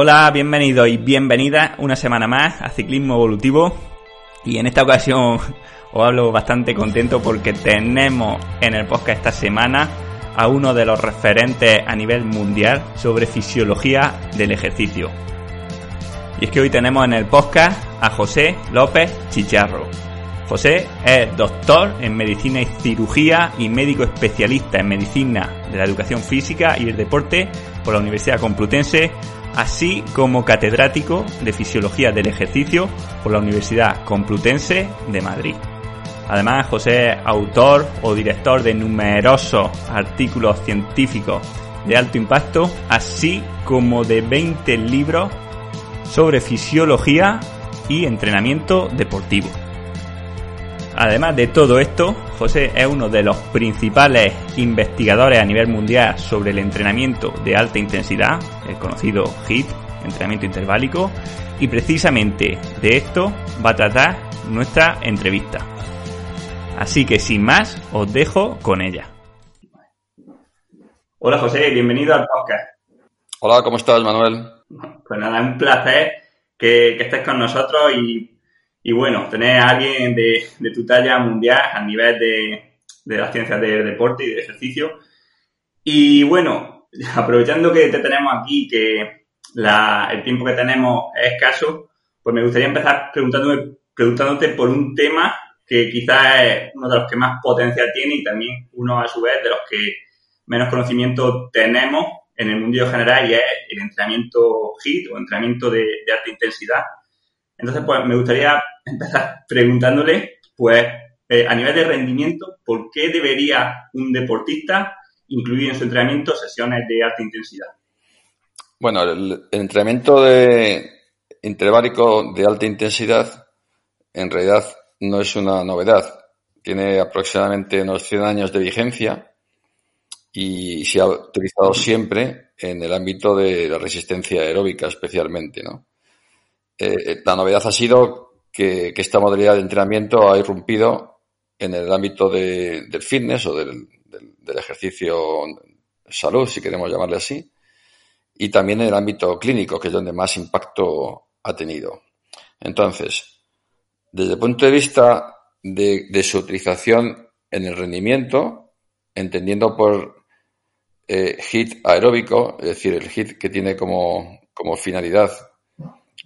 Hola, bienvenidos y bienvenidas una semana más a Ciclismo Evolutivo. Y en esta ocasión os hablo bastante contento porque tenemos en el podcast esta semana a uno de los referentes a nivel mundial sobre fisiología del ejercicio. Y es que hoy tenemos en el podcast a José López Chicharro. José es doctor en medicina y cirugía y médico especialista en medicina de la educación física y el deporte por la Universidad Complutense así como catedrático de Fisiología del Ejercicio por la Universidad Complutense de Madrid. Además, José es autor o director de numerosos artículos científicos de alto impacto, así como de 20 libros sobre fisiología y entrenamiento deportivo. Además de todo esto, José es uno de los principales investigadores a nivel mundial sobre el entrenamiento de alta intensidad, el conocido HIIT, entrenamiento interválico, y precisamente de esto va a tratar nuestra entrevista. Así que sin más, os dejo con ella. Hola José, bienvenido al podcast. Hola, ¿cómo estás, Manuel? Pues nada, un placer que, que estés con nosotros y y bueno, tener a alguien de, tu talla mundial a nivel de, las ciencias del deporte y de ejercicio. Y bueno, aprovechando que te tenemos aquí, que el tiempo que tenemos es escaso, pues me gustaría empezar preguntándote por un tema que quizás es uno de los que más potencial tiene y también uno a su vez de los que menos conocimiento tenemos en el mundo general y es el entrenamiento HIIT o entrenamiento de alta intensidad. Entonces, pues me gustaría empezar preguntándole, pues, eh, a nivel de rendimiento, ¿por qué debería un deportista incluir en su entrenamiento sesiones de alta intensidad? Bueno, el, entrenamiento de interválico de alta intensidad en realidad no es una novedad. Tiene aproximadamente unos 100 años de vigencia y se ha utilizado siempre en el ámbito de la resistencia aeróbica especialmente, ¿no? Eh, la novedad ha sido que, esta modalidad de entrenamiento ha irrumpido en el ámbito del fitness o del, ejercicio salud, si queremos llamarle así, y también en el ámbito clínico, que es donde más impacto ha tenido. Entonces, desde el punto de vista de, su utilización en el rendimiento, entendiendo por eh, HIT aeróbico, es decir, el HIT que tiene como, como finalidad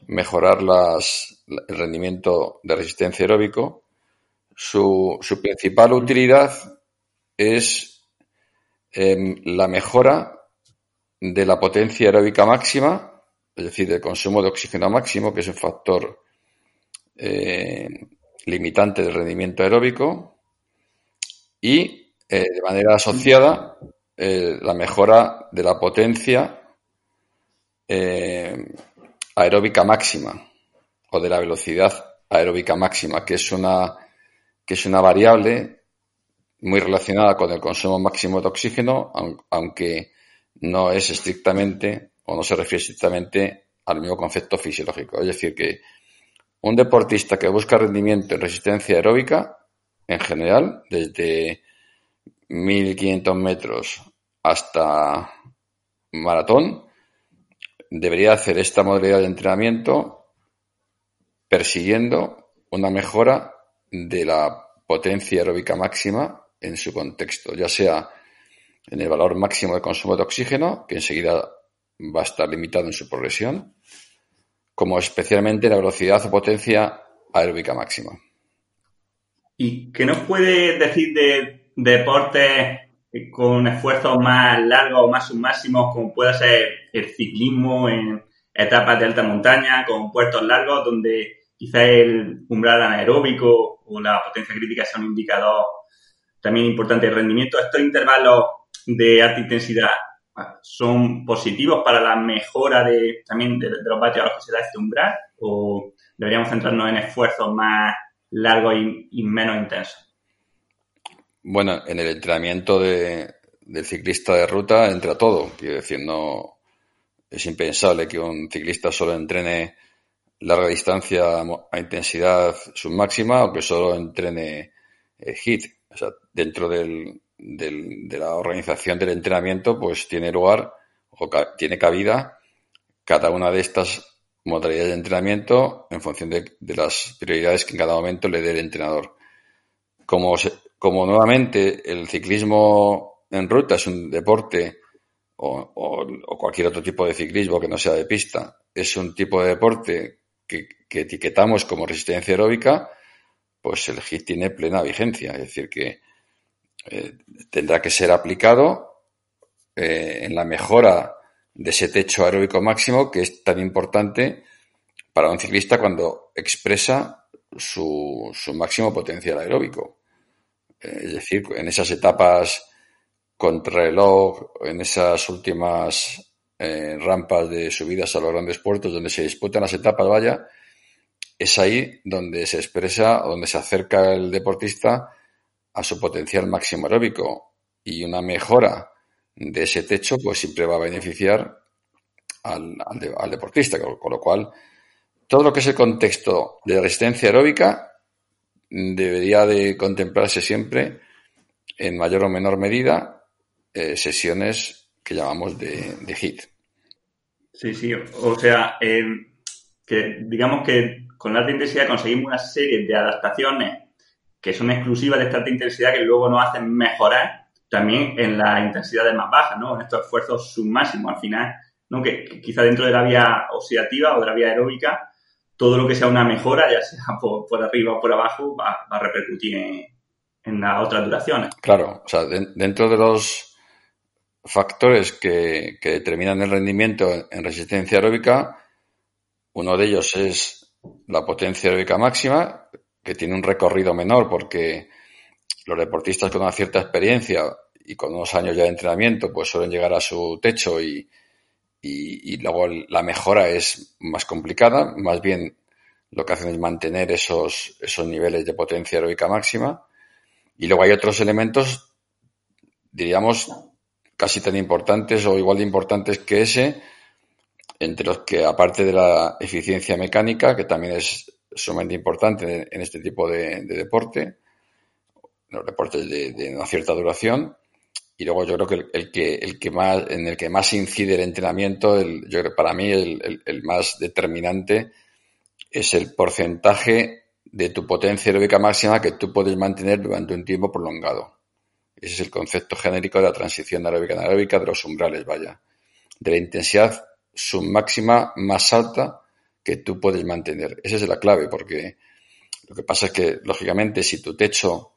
mejorar el rendimiento de resistencia aeróbico. Su, su principal utilidad es em, la mejora de la potencia aeróbica máxima, es decir, del consumo de oxígeno máximo, que es un factor eh, limitante del rendimiento aeróbico, y eh, de manera asociada eh, la mejora de la potencia aeróbica máxima o de la velocidad aeróbica máxima, que es una, que es una variable muy relacionada con el consumo máximo de oxígeno, aunque no es estrictamente o no se refiere estrictamente al mismo concepto fisiológico. Es decir, que un deportista que busca rendimiento en resistencia aeróbica, en general, desde 1500 metros hasta maratón, debería hacer esta modalidad de entrenamiento persiguiendo una mejora de la potencia aeróbica máxima en su contexto, ya sea en el valor máximo de consumo de oxígeno, que enseguida va a estar limitado en su progresión, como especialmente en la velocidad o potencia aeróbica máxima. ¿Y qué nos puede decir de deportes con esfuerzos más largos o más submáximos, como puede ser el ciclismo en etapas de alta montaña, con puertos largos, donde quizá el umbral anaeróbico o la potencia crítica sea un indicador también importante de rendimiento. Estos intervalos de alta intensidad son positivos para la mejora de, también de, los vatios a los que se da este umbral o deberíamos centrarnos en esfuerzos más largos y menos intensos. Bueno, en el entrenamiento de, del ciclista de ruta entra todo. Quiero decir, no es impensable que un ciclista solo entrene larga distancia a intensidad submáxima o que solo entrene eh, HIT. O sea, dentro del, del, de la organización del entrenamiento, pues tiene lugar o tiene cabida cada una de estas modalidades de entrenamiento en función de, las prioridades que en cada momento le dé el entrenador. Como, como nuevamente el ciclismo en ruta es un deporte o, cualquier otro tipo de ciclismo que no sea de pista, es un tipo de deporte que, etiquetamos como resistencia aeróbica, pues el HIT tiene plena vigencia. Es decir, que eh, tendrá que ser aplicado eh, en la mejora de ese techo aeróbico máximo que es tan importante para un ciclista cuando expresa su, su máximo potencial aeróbico. Eh, es decir, en esas etapas contrarreloj, en esas últimas eh, rampas de subidas a los grandes puertos donde se disputan las etapas, vaya, es ahí donde se expresa, donde se acerca el deportista a su potencial máximo aeróbico. Y una mejora de ese techo pues siempre va a beneficiar al, al, deportista, con, lo cual todo lo que es el contexto de resistencia aeróbica debería de contemplarse siempre en mayor o menor medida eh, sesiones que llamamos de, de HIT. Sí, sí, o sea, eh, que digamos que con la alta intensidad conseguimos una serie de adaptaciones que son exclusivas de esta alta intensidad que luego nos hacen mejorar también en las intensidades más bajas, ¿no? En estos esfuerzos submáximos. Al final, ¿no? Que, quizá dentro de la vía oxidativa o de la vía aeróbica, todo lo que sea una mejora, ya sea por, arriba o por abajo, va, a repercutir en, las otras duraciones. Claro, o sea, dentro de los factores que, determinan el rendimiento en resistencia aeróbica, uno de ellos es la potencia aeróbica máxima, que tiene un recorrido menor porque los deportistas con una cierta experiencia y con unos años ya de entrenamiento pues suelen llegar a su techo y, y, luego la mejora es más complicada. Más bien lo que hacen es mantener esos, esos niveles de potencia aeróbica máxima. Y luego hay otros elementos, diríamos, casi tan importantes o igual de importantes que ese, entre los que, aparte de la eficiencia mecánica, que también es sumamente importante en este tipo de, deporte, los deportes de, una cierta duración. Y luego yo creo que el, que el que más en el que más incide el entrenamiento, el, yo creo para mí el, el, más determinante es el porcentaje de tu potencia aeróbica máxima que tú puedes mantener durante un tiempo prolongado. Ese es el concepto genérico de la transición aeróbica anaeróbica de los umbrales, vaya. De la intensidad submáxima más alta que tú puedes mantener. Esa es la clave, porque lo que pasa es que, lógicamente, si tu techo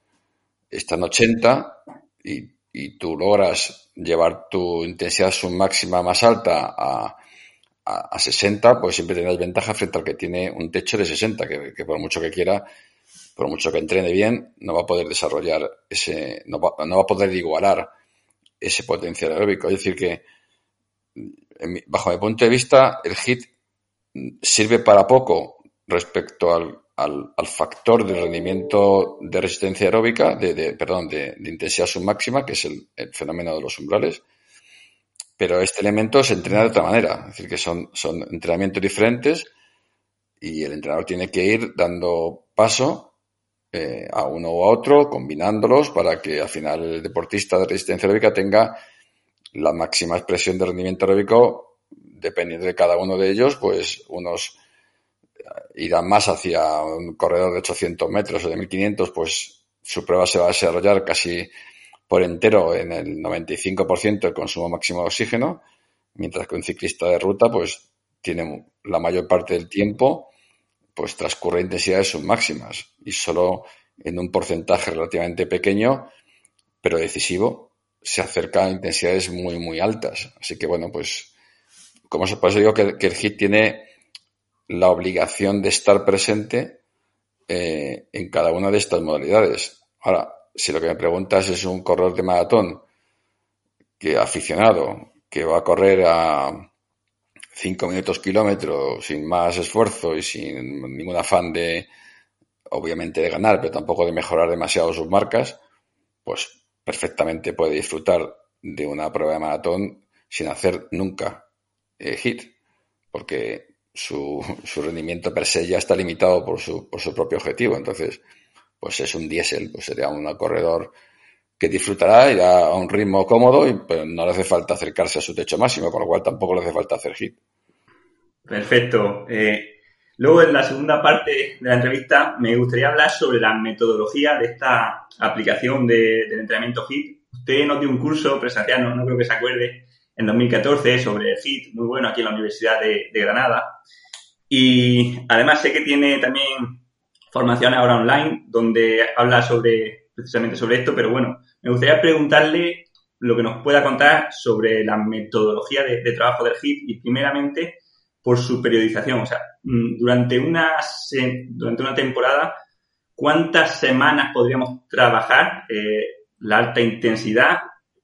está en 80 y, tú logras llevar tu intensidad submáxima más alta a, a, 60, pues siempre tendrás ventaja frente al que tiene un techo de 60, que, que, por mucho que quiera, por mucho que entrene bien, no va a poder desarrollar ese, no va, no va a poder igualar ese potencial aeróbico. Es decir, que bajo mi punto de vista, el HIT sirve para poco respecto al, al, factor de rendimiento de resistencia aeróbica, de, perdón, de, intensidad submáxima, que es el, fenómeno de los umbrales. Pero este elemento se entrena de otra manera, es decir, que son, son entrenamientos diferentes y el entrenador tiene que ir dando paso eh, a uno o a otro, combinándolos para que al final el deportista de resistencia aeróbica tenga la máxima expresión de rendimiento aeróbico, dependiendo de cada uno de ellos, pues unos irán más hacia un corredor de 800 metros o de 1500, pues su prueba se va a desarrollar casi por entero en el 95% del consumo máximo de oxígeno, mientras que un ciclista de ruta, pues tiene la mayor parte del tiempo, pues transcurre intensidades submáximas y solo en un porcentaje relativamente pequeño, pero decisivo, se acerca a intensidades muy, muy altas. Así que bueno, pues, como se puede digo que, que el HIT tiene la obligación de estar presente eh, en cada una de estas modalidades. Ahora, si lo que me preguntas es un corredor de maratón que aficionado, que va a correr a 5 minutos kilómetro sin más esfuerzo y sin ningún afán de, obviamente, de ganar, pero tampoco de mejorar demasiado sus marcas, pues perfectamente puede disfrutar de una prueba de maratón sin hacer nunca eh, hit, porque su, su, rendimiento per se ya está limitado por su, por su propio objetivo. Entonces, pues es un diésel, pues sería un corredor que disfrutará, irá a un ritmo cómodo, y, pero no le hace falta acercarse a su techo máximo, con lo cual tampoco le hace falta hacer hit. Perfecto. Eh, luego, en la segunda parte de la entrevista, me gustaría hablar sobre la metodología de esta aplicación de, del entrenamiento HIT. Usted nos dio un curso presencial, no, creo que se acuerde, en 2014 sobre el HIT, muy bueno aquí en la Universidad de, de Granada. Y además sé que tiene también formación ahora online donde habla sobre precisamente sobre esto, pero bueno, me gustaría preguntarle lo que nos pueda contar sobre la metodología de, de trabajo del HIT y primeramente por su periodización. O sea, mm, durante una, durante una temporada, ¿cuántas semanas podríamos trabajar eh, la alta intensidad?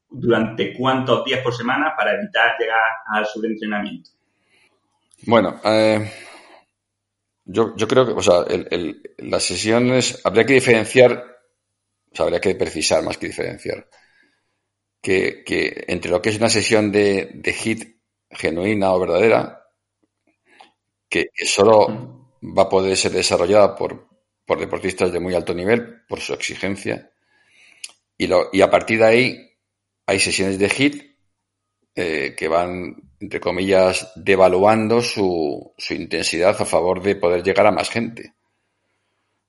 ¿Durante cuántos días por semana para evitar llegar al sobreentrenamiento? Bueno, eh, yo, yo, creo que, o sea, las sesiones, habría que diferenciar, o sea, habría que precisar más que diferenciar, que, que entre lo que es una sesión de, de hit genuina o verdadera, que, que solo va a poder ser desarrollada por, por deportistas de muy alto nivel, por su exigencia, y, lo, y a partir de ahí hay sesiones de hit eh, que van, entre comillas, devaluando su, su, intensidad a favor de poder llegar a más gente.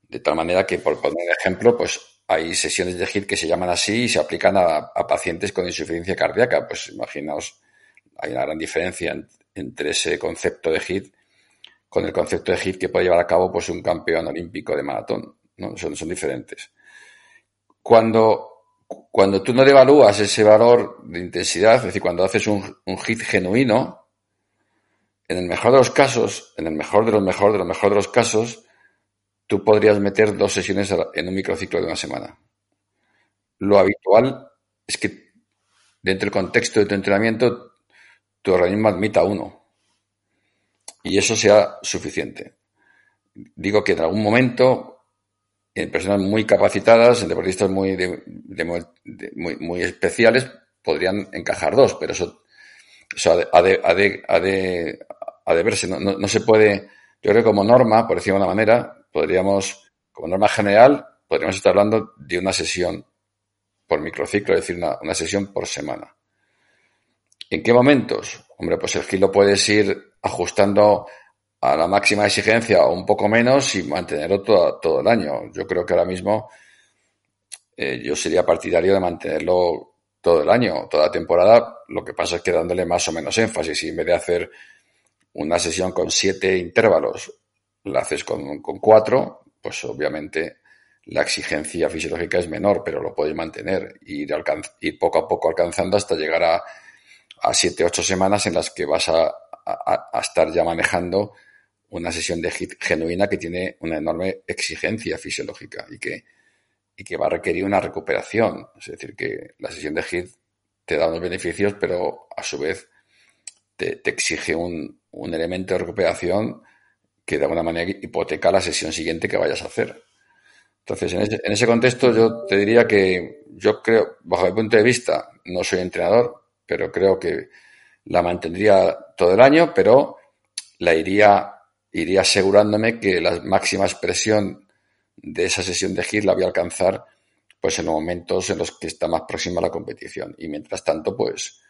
De tal manera que, por poner un ejemplo, pues hay sesiones de HIT que se llaman así y se aplican a, a pacientes con insuficiencia cardíaca. Pues imaginaos, hay una gran diferencia en, entre ese concepto de HIT con el concepto de HIT que puede llevar a cabo pues un campeón olímpico de maratón. ¿no? Son, son diferentes. Cuando cuando tú no devalúas ese valor de intensidad, es decir, cuando haces un, un, hit genuino, en el mejor de los casos, en el mejor de los mejor de los mejor de los casos, tú podrías meter dos sesiones en un microciclo de una semana. Lo habitual es que dentro del contexto de tu entrenamiento, tu organismo admita uno. Y eso sea suficiente. Digo que en algún momento en personas muy capacitadas, en deportistas muy, de, muy, muy, especiales, podrían encajar dos, pero eso, eso ha, de, ha, ha, ha verse. No, no, no, se puede, yo creo que como norma, por decirlo de una manera, podríamos, como norma general, podríamos estar hablando de una sesión por microciclo, es decir, una, una sesión por semana. ¿En qué momentos? Hombre, pues el lo puedes ir ajustando a la máxima exigencia o un poco menos y mantenerlo todo, todo el año. Yo creo que ahora mismo eh, yo sería partidario de mantenerlo todo el año, toda la temporada. Lo que pasa es que dándole más o menos énfasis y en vez de hacer una sesión con siete intervalos, la haces con, con cuatro, pues obviamente la exigencia fisiológica es menor, pero lo puedes mantener y ir, ir poco a poco alcanzando hasta llegar a, a siete, ocho semanas en las que vas a, a, a estar ya manejando una sesión de HIT genuina que tiene una enorme exigencia fisiológica y que, y que va a requerir una recuperación. Es decir, que la sesión de HIT te da unos beneficios, pero a su vez te, te exige un, un, elemento de recuperación que de alguna manera hipoteca la sesión siguiente que vayas a hacer. Entonces, en ese, en ese contexto yo te diría que yo creo, bajo mi punto de vista, no soy entrenador, pero creo que la mantendría todo el año, pero la iría iría asegurándome que la máxima expresión de esa sesión de HIT la voy a alcanzar pues en los momentos en los que está más próxima la competición. Y mientras tanto, pues,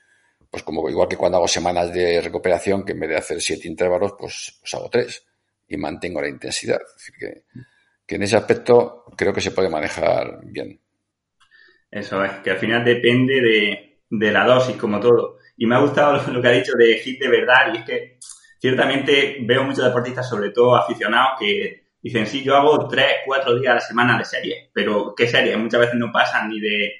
pues como igual que cuando hago semanas de recuperación, que en vez de hacer siete intervalos, pues, pues hago tres y mantengo la intensidad. Es que, que en ese aspecto creo que se puede manejar bien. Eso es, que al final depende de, de la dosis, como todo. Y me ha gustado lo que ha dicho de hit de verdad, y es que ciertamente veo muchos deportistas, sobre todo aficionados, que dicen, sí, yo hago tres, cuatro días a la semana de serie, pero ¿qué serie? Muchas veces no pasan ni de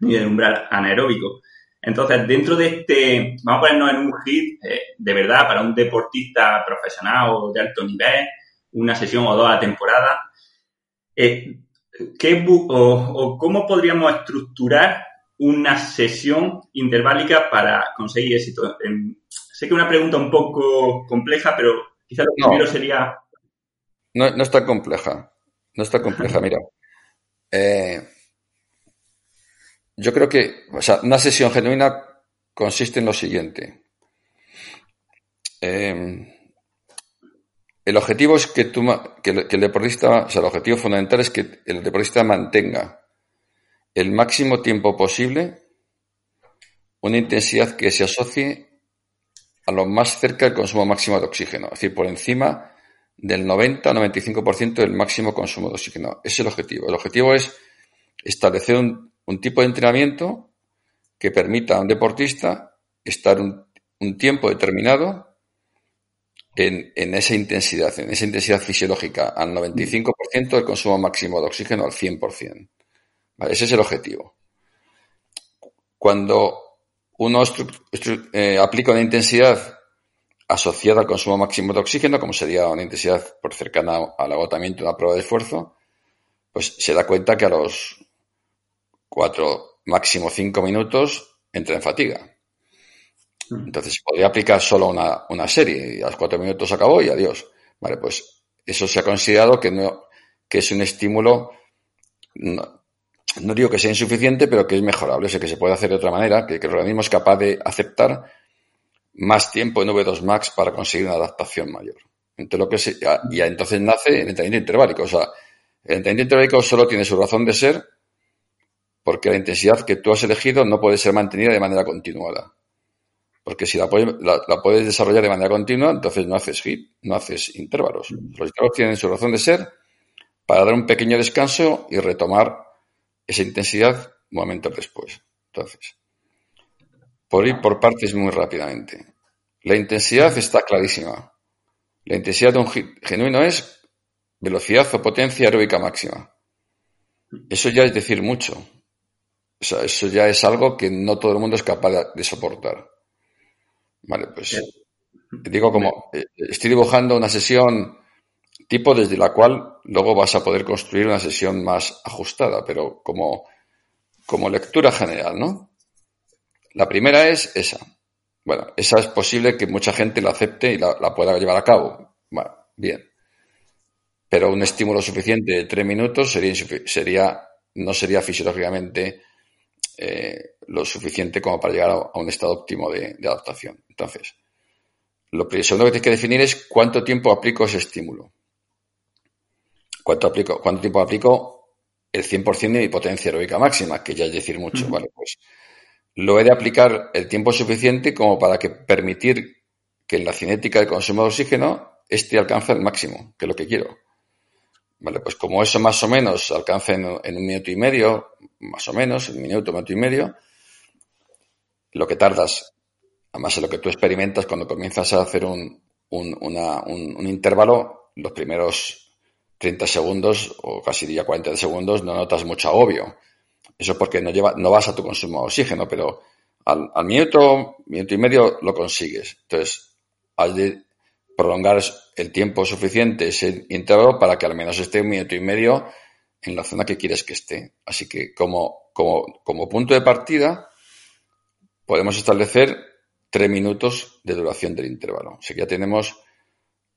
ni del umbral anaeróbico. Entonces, dentro de este, vamos a ponernos en un hit, eh, de verdad, para un deportista profesional o de alto nivel, una sesión o dos a la temporada, eh, ¿qué o, cómo podríamos estructurar una sesión interválica para conseguir éxito? En, Sé que una pregunta un poco compleja, pero quizá lo primero no, sería... No, no está compleja. No está compleja, mira. Eh, yo creo que, o sea, una sesión genuina consiste en lo siguiente. Eh, el objetivo es que, tú, que, el, que el deportista, o sea, el objetivo fundamental es que el deportista mantenga el máximo tiempo posible una intensidad que se asocie a lo más cerca del consumo máximo de oxígeno, es decir, por encima del 90-95% del máximo consumo de oxígeno. Ese es el objetivo. El objetivo es establecer un, tipo de entrenamiento que permita a un deportista estar un, tiempo determinado en, esa intensidad, en esa intensidad fisiológica, al 95% del consumo máximo de oxígeno al 100%. Ese es el objetivo. Cuando uno eh, aplica una intensidad asociada al consumo máximo de oxígeno, como sería una intensidad por cercana al agotamiento de una prueba de esfuerzo, pues se da cuenta que a los cuatro, máximo cinco minutos entra en fatiga. Mm. Entonces podría aplicar solo una, serie y a los cuatro minutos acabó y adiós. Vale, pues eso se ha considerado que no, que es un estímulo no digo que sea insuficiente, pero que es mejorable, o sea, que se puede hacer de otra manera, que, el organismo es capaz de aceptar más tiempo en V2 Max para conseguir una adaptación mayor. Entonces, lo que se, y entonces nace el entrenamiento interválico. O sea, el entrenamiento interválico solo tiene su razón de ser porque la intensidad que tú has elegido no puede ser mantenida de manera continuada. Porque si la puedes, la puedes desarrollar de manera continua, entonces no haces HIT, no haces intervalos. Los intervalos tienen su razón de ser para dar un pequeño descanso y retomar esa intensidad momentos después. Entonces, por ir por partes muy rápidamente. La intensidad está clarísima. La intensidad de un hit genuino es velocidad o potencia aeróbica máxima. Eso ya es decir mucho. O sea, eso ya es algo que no todo el mundo es capaz de soportar. Vale, pues digo como eh, estoy dibujando una sesión tipo desde la cual luego vas a poder construir una sesión más ajustada, pero como, como lectura general, ¿no? La primera es esa. Bueno, esa es posible que mucha gente la acepte y la, pueda llevar a cabo. Bueno, bien. Pero un estímulo suficiente de tres minutos sería, sería no sería fisiológicamente eh, lo suficiente como para llegar a, un estado óptimo de, adaptación. Entonces, lo segundo que tienes que definir es cuánto tiempo aplico ese estímulo. ¿Cuánto, aplico, ¿Cuánto tiempo aplico? El 100% de mi potencia aeróbica máxima, que ya es decir mucho. Vale, pues lo he de aplicar el tiempo suficiente como para que permitir que en la cinética de consumo de oxígeno este alcance el máximo, que es lo que quiero. Vale, pues como eso más o menos alcance en, un minuto y medio, más o menos, un minuto, un minuto y medio, lo que tardas, además de lo que tú experimentas cuando comienzas a hacer un, un, un intervalo, los primeros 30 segundos o casi diría 40 segundos no notas mucho agobio. Eso porque no, lleva, no vas a tu consumo de oxígeno, pero al, minuto, minuto y medio lo consigues. Entonces, has de prolongar el tiempo suficiente, ese intervalo, para que al menos esté un minuto y medio en la zona que quieres que esté. Así que como, como, como punto de partida, podemos establecer tres minutos de duración del intervalo. O que ya tenemos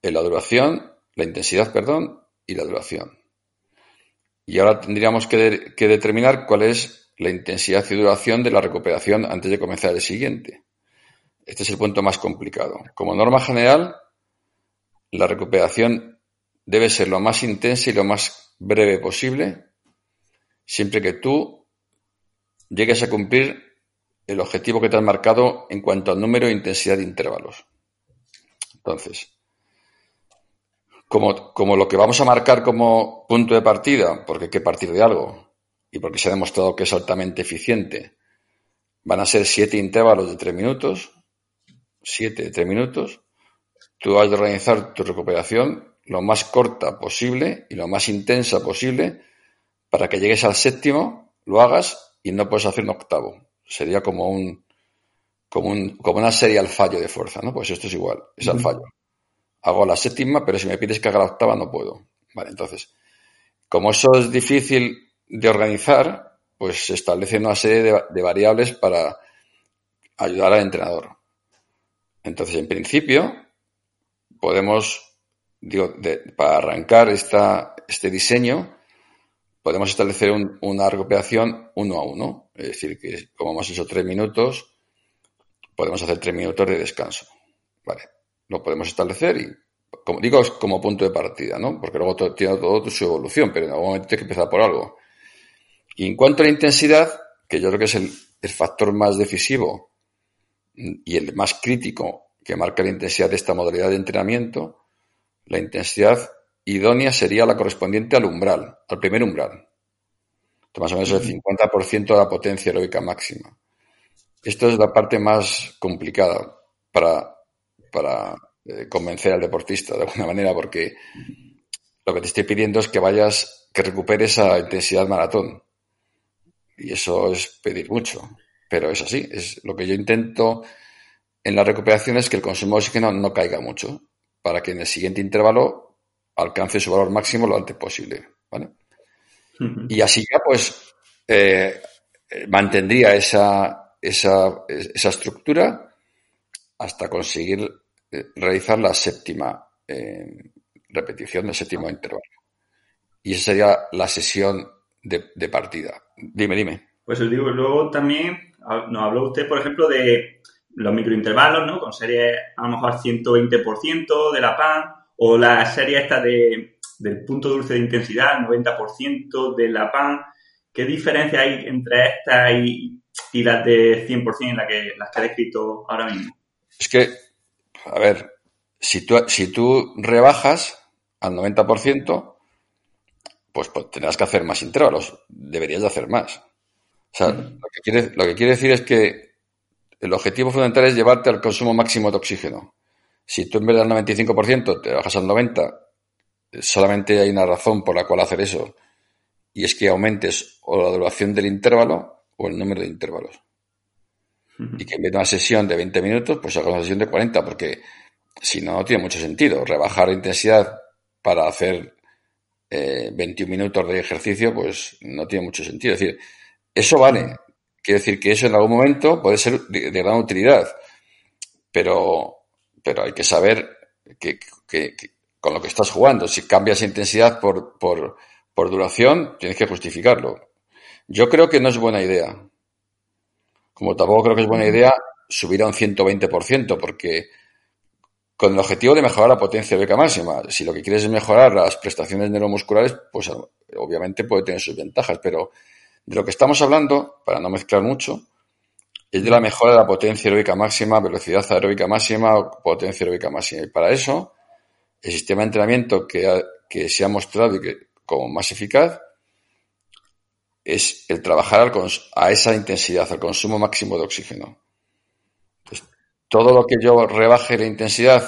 la duración, la intensidad, perdón, y la duración. Y ahora tendríamos que, determinar cuál es la intensidad y duración de la recuperación antes de comenzar el siguiente. Este es el punto más complicado. Como norma general, la recuperación debe ser lo más intensa y lo más breve posible, siempre que tú llegues a cumplir el objetivo que te has marcado en cuanto al número e intensidad de intervalos. Entonces, como, lo que vamos a marcar como punto de partida, porque hay que partir de algo y porque se ha demostrado que es altamente eficiente, van a ser siete intervalos de tres minutos, siete de tres minutos. Tú vas a organizar tu recuperación lo más corta posible y lo más intensa posible para que llegues al séptimo, lo hagas y no puedes hacer un octavo. Sería como un, como un, como una serie al fallo de fuerza, ¿no? Pues esto es igual, es al fallo hago la séptima, pero si me pides que haga la octava no puedo. Vale, entonces, como eso es difícil de organizar, pues se establece una serie de, variables para ayudar al entrenador. Entonces, en principio, podemos, digo, para arrancar esta, este diseño, podemos establecer una recuperación uno a uno. Es decir, que como hemos hecho tres minutos, podemos hacer tres minutos de descanso. Vale lo podemos establecer y, como digo, es como punto de partida, ¿no? Porque luego tiene todo su evolución, pero en algún momento hay que empezar por algo. Y en cuanto a la intensidad, que yo creo que es el, factor más decisivo y el más crítico que marca la intensidad de esta modalidad de entrenamiento, la intensidad idónea sería la correspondiente al umbral, al primer umbral. más o menos el 50% de la potencia aeróbica máxima. Esto es la parte más complicada para, para eh, convencer al deportista de alguna manera, porque lo que te estoy pidiendo es que vayas, que recuperes esa intensidad maratón. Y eso es pedir mucho, pero es así. Es lo que yo intento en la recuperación es que el consumo de oxígeno no caiga mucho, para que en el siguiente intervalo alcance su valor máximo lo antes posible. ¿vale? Y así ya, pues, eh, mantendría esa, esa, esa estructura hasta conseguir eh, realizar la séptima eh, repetición del séptimo intervalo. Y esa sería la sesión de, partida. Dime, dime. Pues os digo, luego también nos habló usted, por ejemplo, de los microintervalos, ¿no? Con series a lo mejor 120% de la PAN o la serie esta de, del punto dulce de intensidad, 90% de la PAN. ¿Qué diferencia hay entre esta y, y las de 100% en la que, las que he descrito ahora mismo? Es que, a ver, si tú, si tú rebajas al 90%, pues, pues, tendrás que hacer más intervalos. Deberías de hacer más. O sea, lo, que quiere, lo que quiere decir es que el objetivo fundamental es llevarte al consumo máximo de oxígeno. Si tú en vez del 95% te bajas al 90%, solamente hay una razón por la cual hacer eso. Y es que aumentes o la duración del intervalo o el número de intervalos. Y que en vez de una sesión de 20 minutos, pues hagas una sesión de 40, porque si no, no tiene mucho sentido. Rebajar la intensidad para hacer 21 eh, minutos de ejercicio, pues no tiene mucho sentido. Es decir, eso vale. Quiere decir que eso en algún momento puede ser de, gran utilidad, pero, pero hay que saber que, con lo que estás jugando, si cambias intensidad por, por, por duración, tienes que justificarlo. Yo creo que no es buena idea. Como tampoco creo que es buena idea subir a un 120%, porque con el objetivo de mejorar la potencia beca máxima. Si lo que quieres es mejorar las prestaciones neuromusculares, pues obviamente puede tener sus ventajas, pero de lo que estamos hablando, para no mezclar mucho, es de la mejora de la potencia aeróbica máxima, velocidad aeróbica máxima, potencia aeróbica máxima. Y para eso, el sistema de entrenamiento que, que se ha mostrado y que, como más eficaz es el trabajar a esa intensidad, al consumo máximo de oxígeno todo lo que yo rebaje la intensidad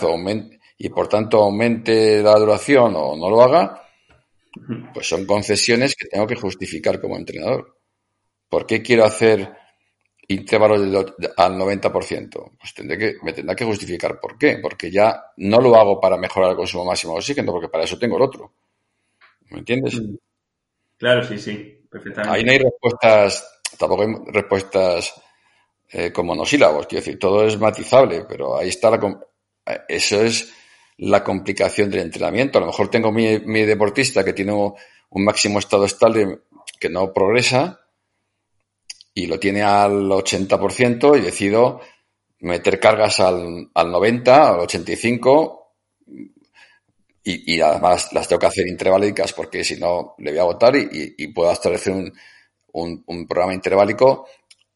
y por tanto aumente la duración o no lo haga, pues son concesiones que tengo que justificar como entrenador. ¿Por qué quiero hacer intervalos al 90%? Pues tendré que, me tendrá que justificar por qué. Porque ya no lo hago para mejorar el consumo máximo de oxígeno, porque para eso tengo el otro. ¿Me entiendes? Claro, sí, sí, Ahí no hay respuestas, tampoco hay respuestas eh, con monosílabos. Quiero decir, todo es matizable, pero ahí está la. Eso es la complicación del entrenamiento. A lo mejor tengo mi, deportista que tiene un máximo estado estable que no progresa y lo tiene al 80% y decido meter cargas al, al 90, al 85 y, además las tengo que hacer intervalicas porque si no le voy a agotar y, puedo establecer un, un, programa interválico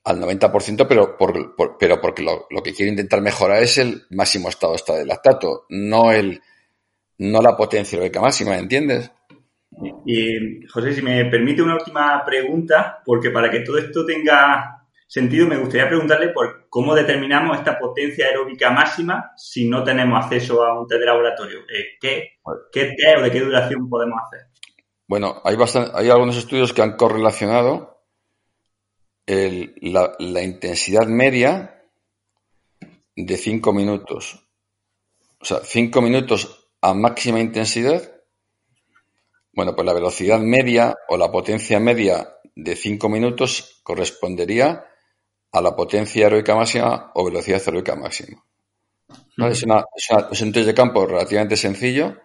al 90%, pero, por, pero porque lo, que quiero intentar mejorar es el máximo estado de lactato, no el no la potencia beca máxima, ¿entiendes? Y, José, si me permite una última pregunta, porque para que todo esto tenga sentido, me gustaría preguntarle por cómo determinamos esta potencia aeróbica máxima si no tenemos acceso a un test de laboratorio. Eh, ¿Qué, qué test o de qué duración podemos hacer? Bueno, hay, hay algunos estudios que han correlacionado la, intensidad media de 5 minutos. O sea, 5 minutos a máxima intensidad. Bueno, pues la velocidad media o la potencia media de 5 minutos correspondería a la potencia heroica máxima o velocidad heroica máxima. Es, un test de campo relativamente sencillo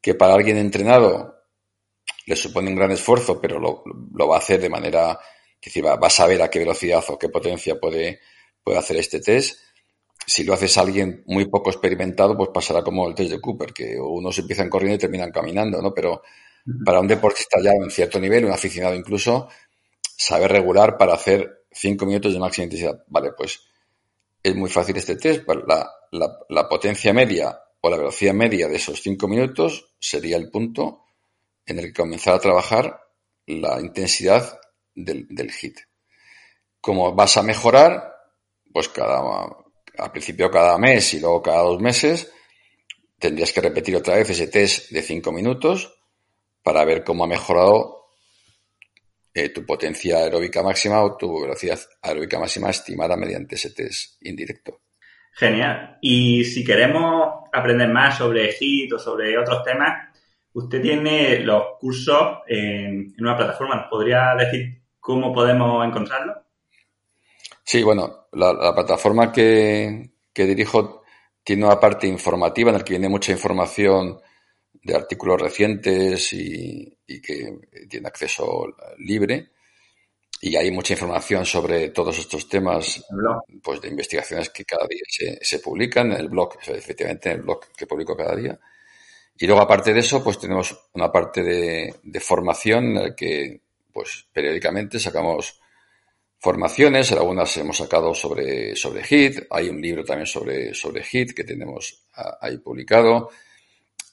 que para alguien entrenado le supone un gran esfuerzo, pero lo va a hacer de manera decir, va, a saber a qué velocidad o qué potencia puede, puede hacer este test. Si lo haces a alguien muy poco experimentado, pues pasará como el test de Cooper, que unos empiezan corriendo y terminan caminando, ¿no? Pero para un deportista ya en cierto nivel, un aficionado incluso, saber regular para hacer cinco minutos de máxima intensidad. Vale, pues es muy fácil este test. La, potencia media o la velocidad media de esos 5 minutos sería el punto en el que comenzar a trabajar la intensidad del, del hit. Como vas a mejorar, pues cada, al principio cada mes y luego cada dos meses, tendrías que repetir otra vez ese test de 5 minutos para ver cómo ha mejorado tu potencia aeróbica máxima o tu velocidad aeróbica máxima estimada mediante ese test indirecto. Genial. Y si queremos aprender más sobre HIT o sobre otros temas, usted tiene los cursos en, una plataforma. ¿Nos podría decir cómo podemos encontrarlos? Sí, bueno, la, plataforma que, que, dirijo tiene una parte informativa en la que viene mucha información de artículos recientes y, que tiene acceso libre. Y hay mucha información sobre todos estos temas, pues de investigaciones que cada día se, publican en el blog, efectivamente en el blog que publico cada día. Y luego, aparte de eso, pues tenemos una parte de, formación en la que, pues, periódicamente sacamos formaciones, algunas hemos sacado sobre, sobre HIT, hay un libro también sobre, sobre HIT que tenemos ahí publicado,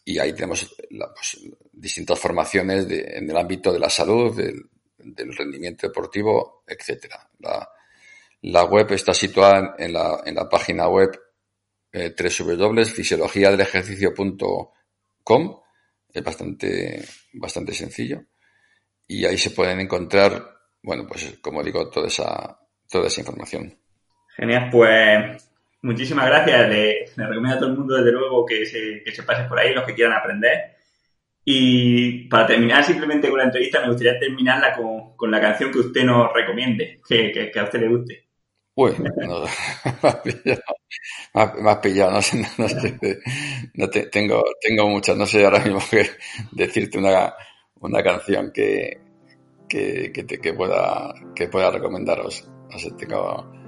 y ahí tenemos pues, distintas formaciones en el ámbito de la salud, del, rendimiento deportivo, etcétera. La, web está situada en la, en la página web eh, www.fisiologiadelejercicio.com. Es bastante, bastante sencillo. Y ahí se pueden encontrar, bueno, pues como digo, toda esa, toda esa información. Genial, pues muchísimas gracias. Le, recomiendo a todo el mundo, desde luego, que se, que se pase por ahí, los que quieran aprender. Y para terminar simplemente con la entrevista, me gustaría terminarla con, con la canción que usted nos recomiende, que, que, a usted le guste. Uy, no, me has pillado no sé, no, sé, no te, tengo, tengo muchas, no sé ahora mismo que decirte una, una canción que, que, que, te, que, pueda, que pueda recomendaros. No sé, tengo,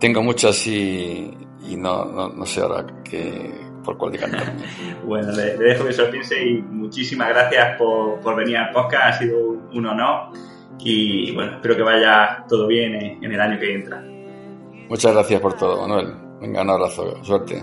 tengo muchas y, y no, no, no, sé ahora qué, por cuál cantar. bueno, le, dejo que se lo piense y muchísimas gracias por, por, venir al podcast, ha sido un honor y bueno, espero que vaya todo bien en, en el año que entra. Muchas gracias por todo, Manuel. Venga, un abrazo, suerte.